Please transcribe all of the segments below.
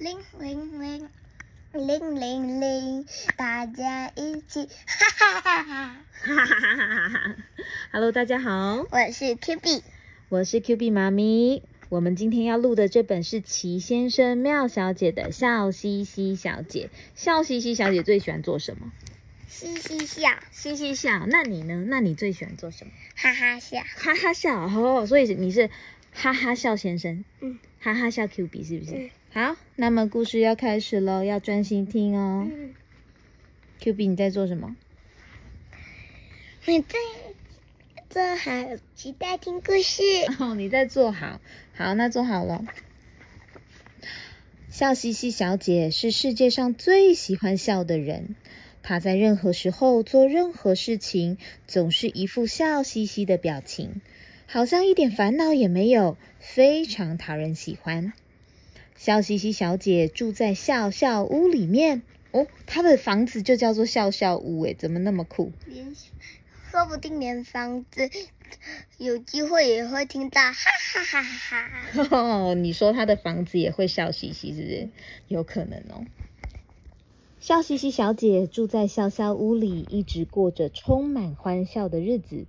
铃铃铃，铃铃铃，大家一起哈哈哈哈！哈哈哈哈哈！Hello，大家好，我是 Q B，我是 Q B 妈咪。我们今天要录的这本是齐先生妙小姐的笑嘻嘻小姐。笑嘻嘻小姐最喜欢做什么？嘻嘻笑，嘻嘻笑。那你呢？那你最喜欢做什么？哈哈笑，哈哈笑。哦，所以你是哈哈笑先生。嗯，哈哈笑 Q B 是不是？嗯好，那么故事要开始喽，要专心听哦。嗯，Q B 你在做什么？你在做好，期待听故事。哦，你在做好，好，那做好了。笑嘻嘻小姐是世界上最喜欢笑的人，她在任何时候做任何事情，总是一副笑嘻嘻的表情，好像一点烦恼也没有，非常讨人喜欢。笑嘻嘻小姐住在笑笑屋里面，哦，她的房子就叫做笑笑屋，诶，怎么那么酷？连说不定连房子有机会也会听到哈哈哈哈哈。哦，你说她的房子也会笑嘻嘻，是不是？有可能哦。笑嘻嘻小姐住在笑笑屋里，一直过着充满欢笑的日子。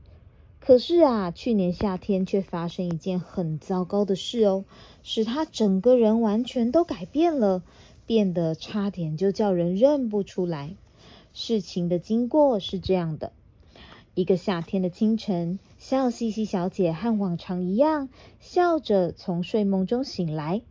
可是啊，去年夏天却发生一件很糟糕的事哦，使她整个人完全都改变了，变得差点就叫人认不出来。事情的经过是这样的：一个夏天的清晨，笑嘻嘻小姐和往常一样，笑着从睡梦中醒来。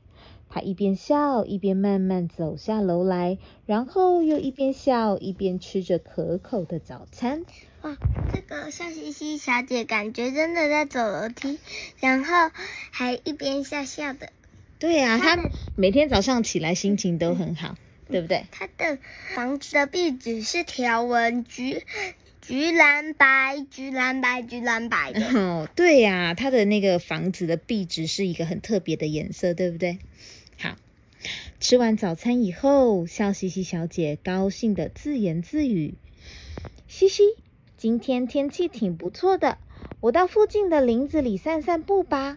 她一边笑一边慢慢走下楼来，然后又一边笑一边吃着可口的早餐。哇，这个笑嘻嘻小姐感觉真的在走楼梯，然后还一边笑笑的。对呀、她她每天早上起来心情都很好，对不对？她的房子的壁纸是条纹橘橘蓝白橘蓝白橘蓝白的。哦，对呀、她的那个房子的壁纸是一个很特别的颜色，对不对？好，吃完早餐以后，笑嘻嘻小姐高兴的自言自语：“嘻嘻，今天天气挺不错的，我到附近的林子里散散步吧。”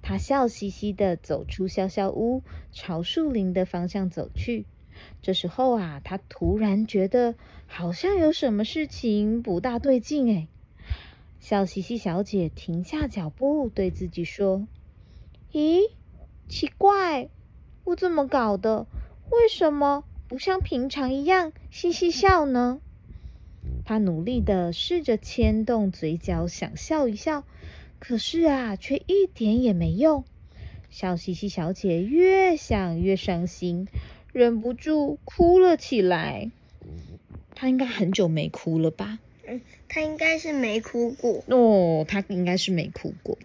她笑嘻嘻的走出笑笑屋，朝树林的方向走去。这时候啊，她突然觉得好像有什么事情不大对劲哎。笑嘻嘻小姐停下脚步，对自己说：“咦，奇怪，我怎么搞的？为什么不像平常一样嘻嘻笑呢？”她努力的试着牵动嘴角，想笑一笑，可是啊，却一点也没用。笑嘻嘻小姐越想越伤心，忍不住哭了起来。她应该很久没哭了吧？嗯，她应该是没哭过。哦，她应该是没哭过。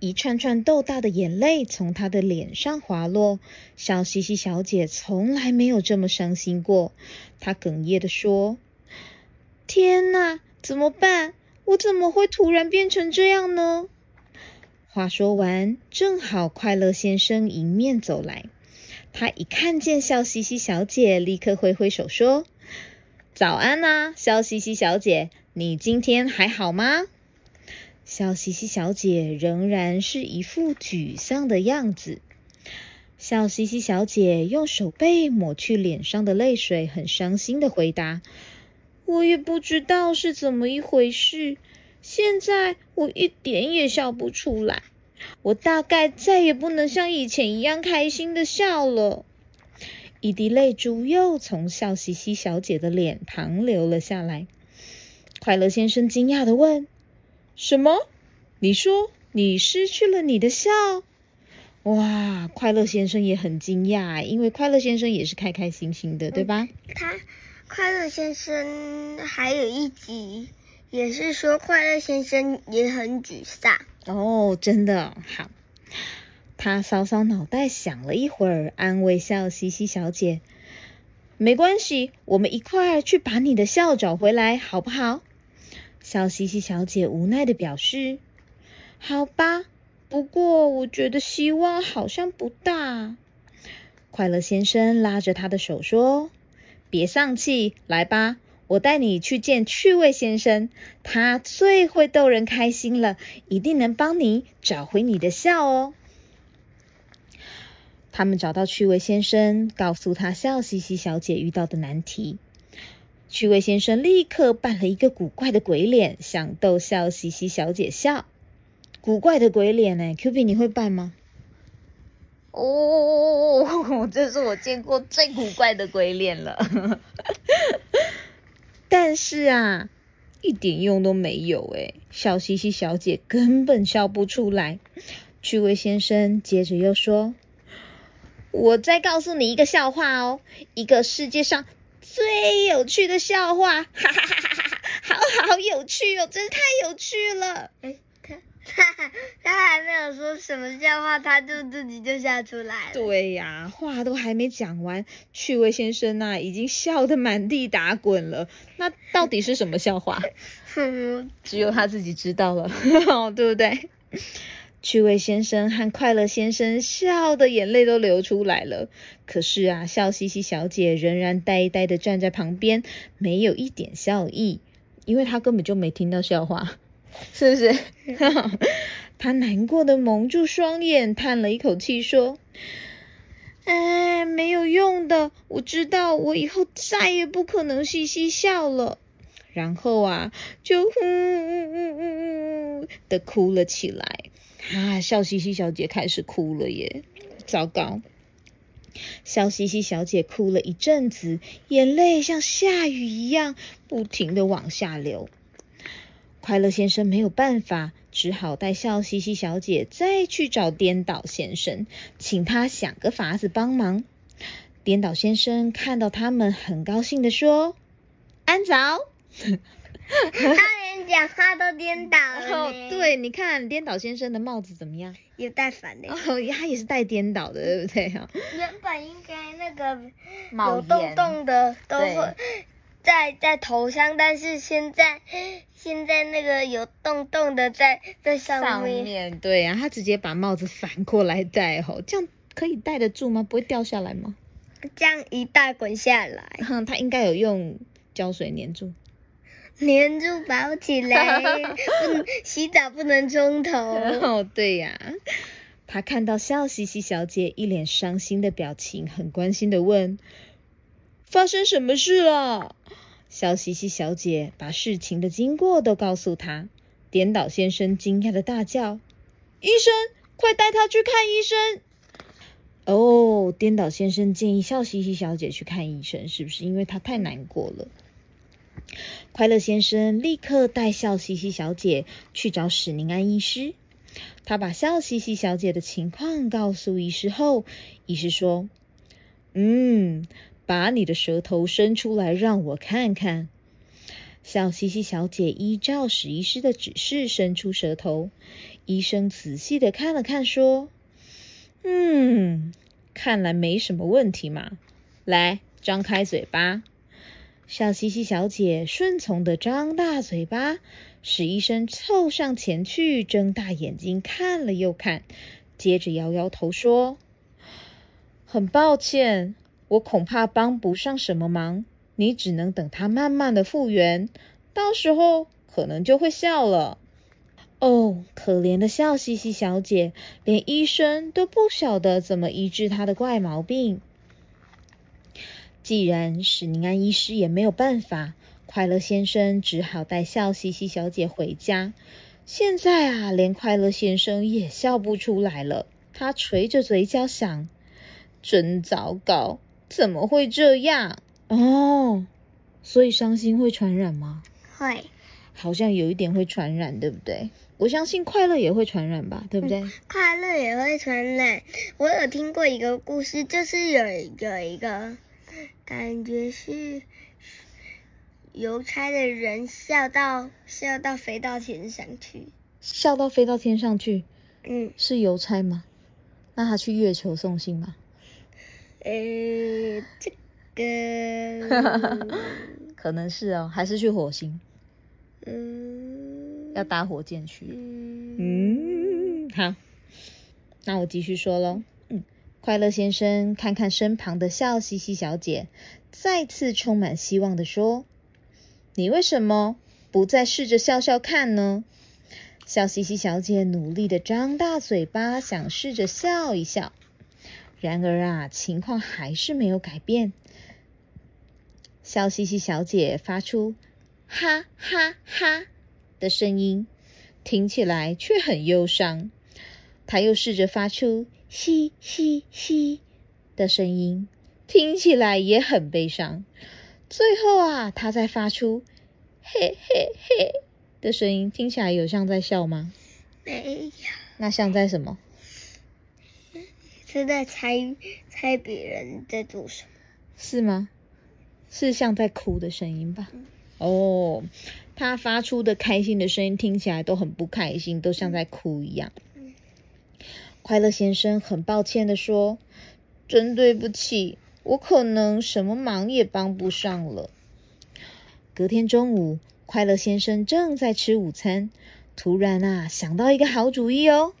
一串串豆大的眼泪从她的脸上滑落，笑嘻嘻小姐从来没有这么伤心过。她哽咽的说：“天哪，怎么办？我怎么会突然变成这样呢？”话说完，正好快乐先生迎面走来。他一看见笑嘻嘻小姐，立刻挥挥手说：“早安呐、笑嘻嘻小姐，你今天还好吗？”笑嘻嘻小姐仍然是一副沮丧的样子。笑嘻嘻小姐用手背抹去脸上的泪水，很伤心的回答：“我也不知道是怎么一回事，现在我一点也笑不出来。我大概再也不能像以前一样开心的笑了。”一滴泪珠又从笑嘻嘻小姐的脸庞流了下来。快乐先生惊讶的问：“什么？你说你失去了你的笑？”哇，快乐先生也很惊讶，因为快乐先生也是开开心心的，对吧？他快乐先生还有一集也是说快乐先生也很沮丧。哦，真的好。他搔搔脑袋，想了一会儿，安慰笑嘻嘻小姐：“没关系，我们一块儿去把你的笑找回来，好不好？”笑嘻嘻小姐无奈的表示：“好吧，不过我觉得希望好像不大。”快乐先生拉着她的手说：“别丧气，来吧，我带你去见趣味先生，他最会逗人开心了，一定能帮你找回你的笑哦。”他们找到趣味先生，告诉他笑嘻嘻小姐遇到的难题。趣味先生立刻扮了一个古怪的鬼脸，想逗笑嘻嘻小姐笑。古怪的鬼脸呢？Q B 你会扮吗？哦，这是我见过最古怪的鬼脸了。但是啊，一点用都没有哎，笑嘻嘻小姐根本笑不出来。趣味先生接着又说：“我再告诉你一个笑话哦，一个世界上最有趣的笑话，哈哈哈哈哈哈，好好有趣哦，真是太有趣了。”哎。他 他还没有说什么笑话，他就自己就笑出来了。对呀，话都还没讲完，趣味先生呐已经笑得满地打滚了。那到底是什么笑话？只有他自己知道了，对不对？趣味先生和快乐先生笑的眼泪都流出来了。可是啊，笑嘻嘻小姐仍然呆呆的站在旁边，没有一点笑意，因为她根本就没听到笑话。是不是？他难过的蒙住双眼，叹了一口气，说：“哎，没有用的，我知道，我以后再也不可能嘻嘻笑了。”然后啊，就呜呜呜呜呜的哭了起来。啊，笑嘻嘻小姐开始哭了耶！糟糕，笑嘻嘻小姐哭了一阵子，眼泪像下雨一样不停的往下流。快乐先生没有办法，只好带笑嘻嘻小姐再去找颠倒先生，请他想个法子帮忙。颠倒先生看到他们，很高兴的说：“安早。”他连讲话都颠倒了。对，你看颠倒先生的帽子怎么样？也戴反的。哦，他也是戴颠倒的，对不对？原本应该那个有洞洞的都会。在在头上，但是现在现在那个有洞洞的在在上面。对呀，他直接把帽子反过来戴吼，这样可以戴得住吗？不会掉下来吗？这样一戴滚下来。哼，他应该有用胶水粘住，粘住包起来。不洗澡不能冲头。哦，对呀。他看到笑嘻嘻小姐一脸伤心的表情，很关心的问。发生什么事了？笑嘻嘻小姐把事情的经过都告诉他。颠倒先生惊讶的大叫：“医生，快带他去看医生！”哦，颠倒先生建议笑嘻嘻小姐去看医生，是不是因为他太难过了？快乐先生立刻带笑嘻嘻小姐去找史宁安医师。他把笑嘻嘻小姐的情况告诉医师后，医师说：“嗯。”把你的舌头伸出来，让我看看。笑嘻嘻小姐依照史医师的指示伸出舌头，医生仔细的看了看，说：“嗯，看来没什么问题嘛。来，张开嘴巴。”笑嘻嘻小姐顺从的张大嘴巴，史医生凑上前去，睁大眼睛看了又看，接着摇摇头说：“很抱歉。”我恐怕帮不上什么忙，你只能等他慢慢的复原，到时候可能就会笑了。哦，可怜的笑嘻嘻小姐，连医生都不晓得怎么医治她的怪毛病。既然史宁安医师也没有办法，快乐先生只好带笑嘻嘻小姐回家。现在啊，连快乐先生也笑不出来了。他垂着嘴角想：真糟糕。怎么会这样？哦，所以伤心会传染吗？会，好像有一点会传染，对不对？我相信快乐也会传染吧，对不对？快乐也会传染。我有听过一个故事，就是有有一个感觉是邮差的人笑到笑到飞到天上去，笑到飞到天上去。嗯，是邮差吗？那他去月球送信吗？呃，这个 可能是哦，还是去火星？嗯，要搭火箭去。嗯，好，那我继续说喽。嗯，快乐先生看看身旁的笑嘻嘻小姐，再次充满希望的说：“你为什么不再试着笑笑看呢？”笑嘻嘻小姐努力的张大嘴巴，想试着笑一笑。然而啊，情况还是没有改变。笑嘻嘻小姐发出“哈哈哈”的声音，听起来却很忧伤。她又试着发出“嘻嘻嘻”的声音，听起来也很悲伤。最后啊，她再发出“嘿嘿嘿”的声音，听起来有像在笑吗？没有。那像在什么？是在猜猜别人在做什么？是吗？是像在哭的声音吧？哦，他发出的开心的声音听起来都很不开心，都像在哭一样。快乐先生很抱歉的说：“真对不起，我可能什么忙也帮不上了。”隔天中午，快乐先生正在吃午餐，突然啊想到一个好主意哦！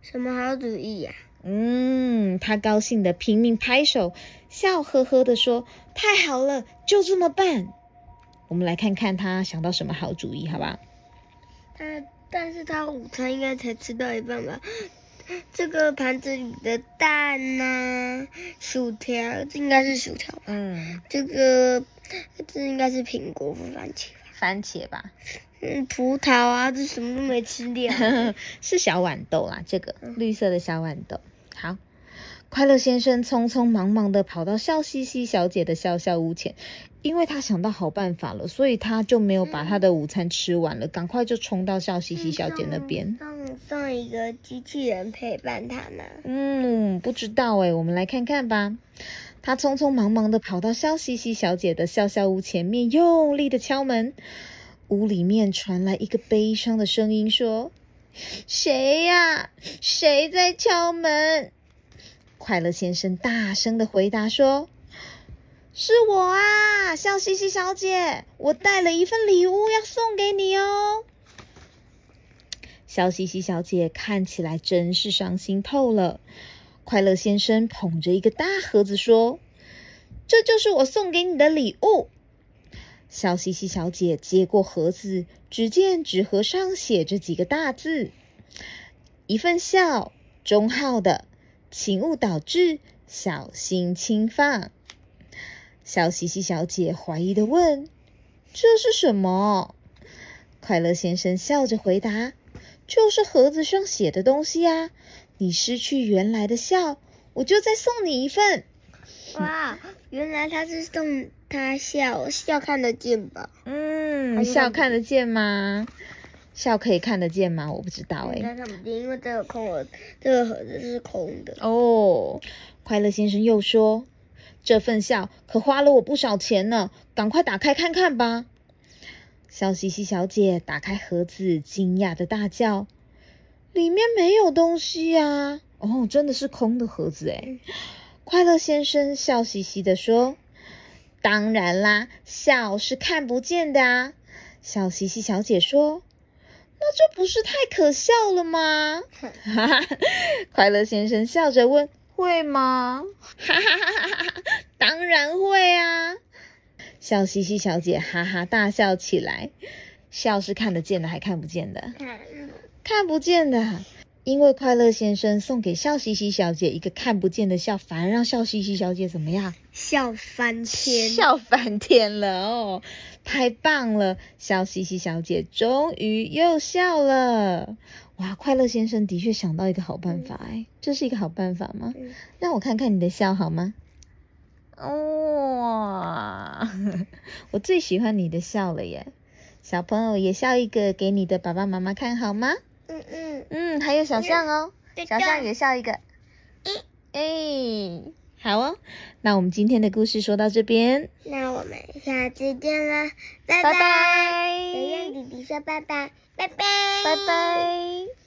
什么好主意呀？嗯，他高兴的拼命拍手，笑呵呵的说：“太好了，就这么办。”我们来看看他想到什么好主意，好吧？他，但是他午餐应该才吃到一半吧？这个盘子里的蛋呢？薯条，这应该是薯条吧？嗯，这个，这应该是苹果或番茄吧？番茄吧？嗯，葡萄啊，这什么都没吃掉。是小豌豆啦，这个绿色的小豌豆。好，快乐先生匆匆忙忙的跑到笑嘻嘻小姐的笑笑屋前，因为他想到好办法了，所以他就没有把他的午餐吃完了，赶快就冲到笑嘻嘻小姐那边。送送一个机器人陪伴他呢？嗯，不知道哎，我们来看看吧。他匆匆忙忙的跑到笑嘻嘻小姐的笑笑屋前面，用力的敲门。屋里面传来一个悲伤的声音，说。谁呀？谁在敲门？快乐先生大声的回答说：“是我啊，笑嘻嘻小姐，我带了一份礼物要送给你哦。”笑嘻嘻小姐看起来真是伤心透了。快乐先生捧着一个大盒子说：“这就是我送给你的礼物。”笑嘻嘻小姐接过盒子，只见纸盒上写着几个大字：“一份笑，中号的，请勿导致，小心轻放。”笑嘻嘻小姐怀疑的问：“这是什么？”快乐先生笑着回答：“就是盒子上写的东西啊！你失去原来的笑，我就再送你一份。”哇，原来他是送他笑笑看得见吧？嗯，笑看得见吗？笑可以看得见吗？我不知道哎。应该看不见，因为这个空盒，这个盒子是空的。哦，快乐先生又说：“这份笑可花了我不少钱呢，赶快打开看看吧。”笑嘻嘻小姐打开盒子，惊讶的大叫：“里面没有东西呀！哦，真的是空的盒子哎。”快乐先生笑嘻嘻的说：“当然啦，笑是看不见的啊。”笑嘻嘻小姐说：“那这不是太可笑了吗？”哈哈，快乐先生笑着问：“会吗？”哈哈哈哈哈！当然会啊！笑嘻嘻小姐哈哈大笑起来。笑是看得见的，还看不见的？看不见的。因为快乐先生送给笑嘻嘻小姐一个看不见的笑，反而让笑嘻嘻小姐怎么样？笑翻天，笑翻天了哦！太棒了，笑嘻嘻小姐终于又笑了。哇，快乐先生的确想到一个好办法哎，这是一个好办法吗？让我看看你的笑好吗？哇，我最喜欢你的笑了耶！小朋友也笑一个给你的爸爸妈妈看好吗？嗯嗯。嗯，还有小象哦，小象也笑一个，哎，好哦，那我们今天的故事说到这边，那我们下次见啦，拜拜，洋洋弟弟说拜拜，拜拜，拜拜。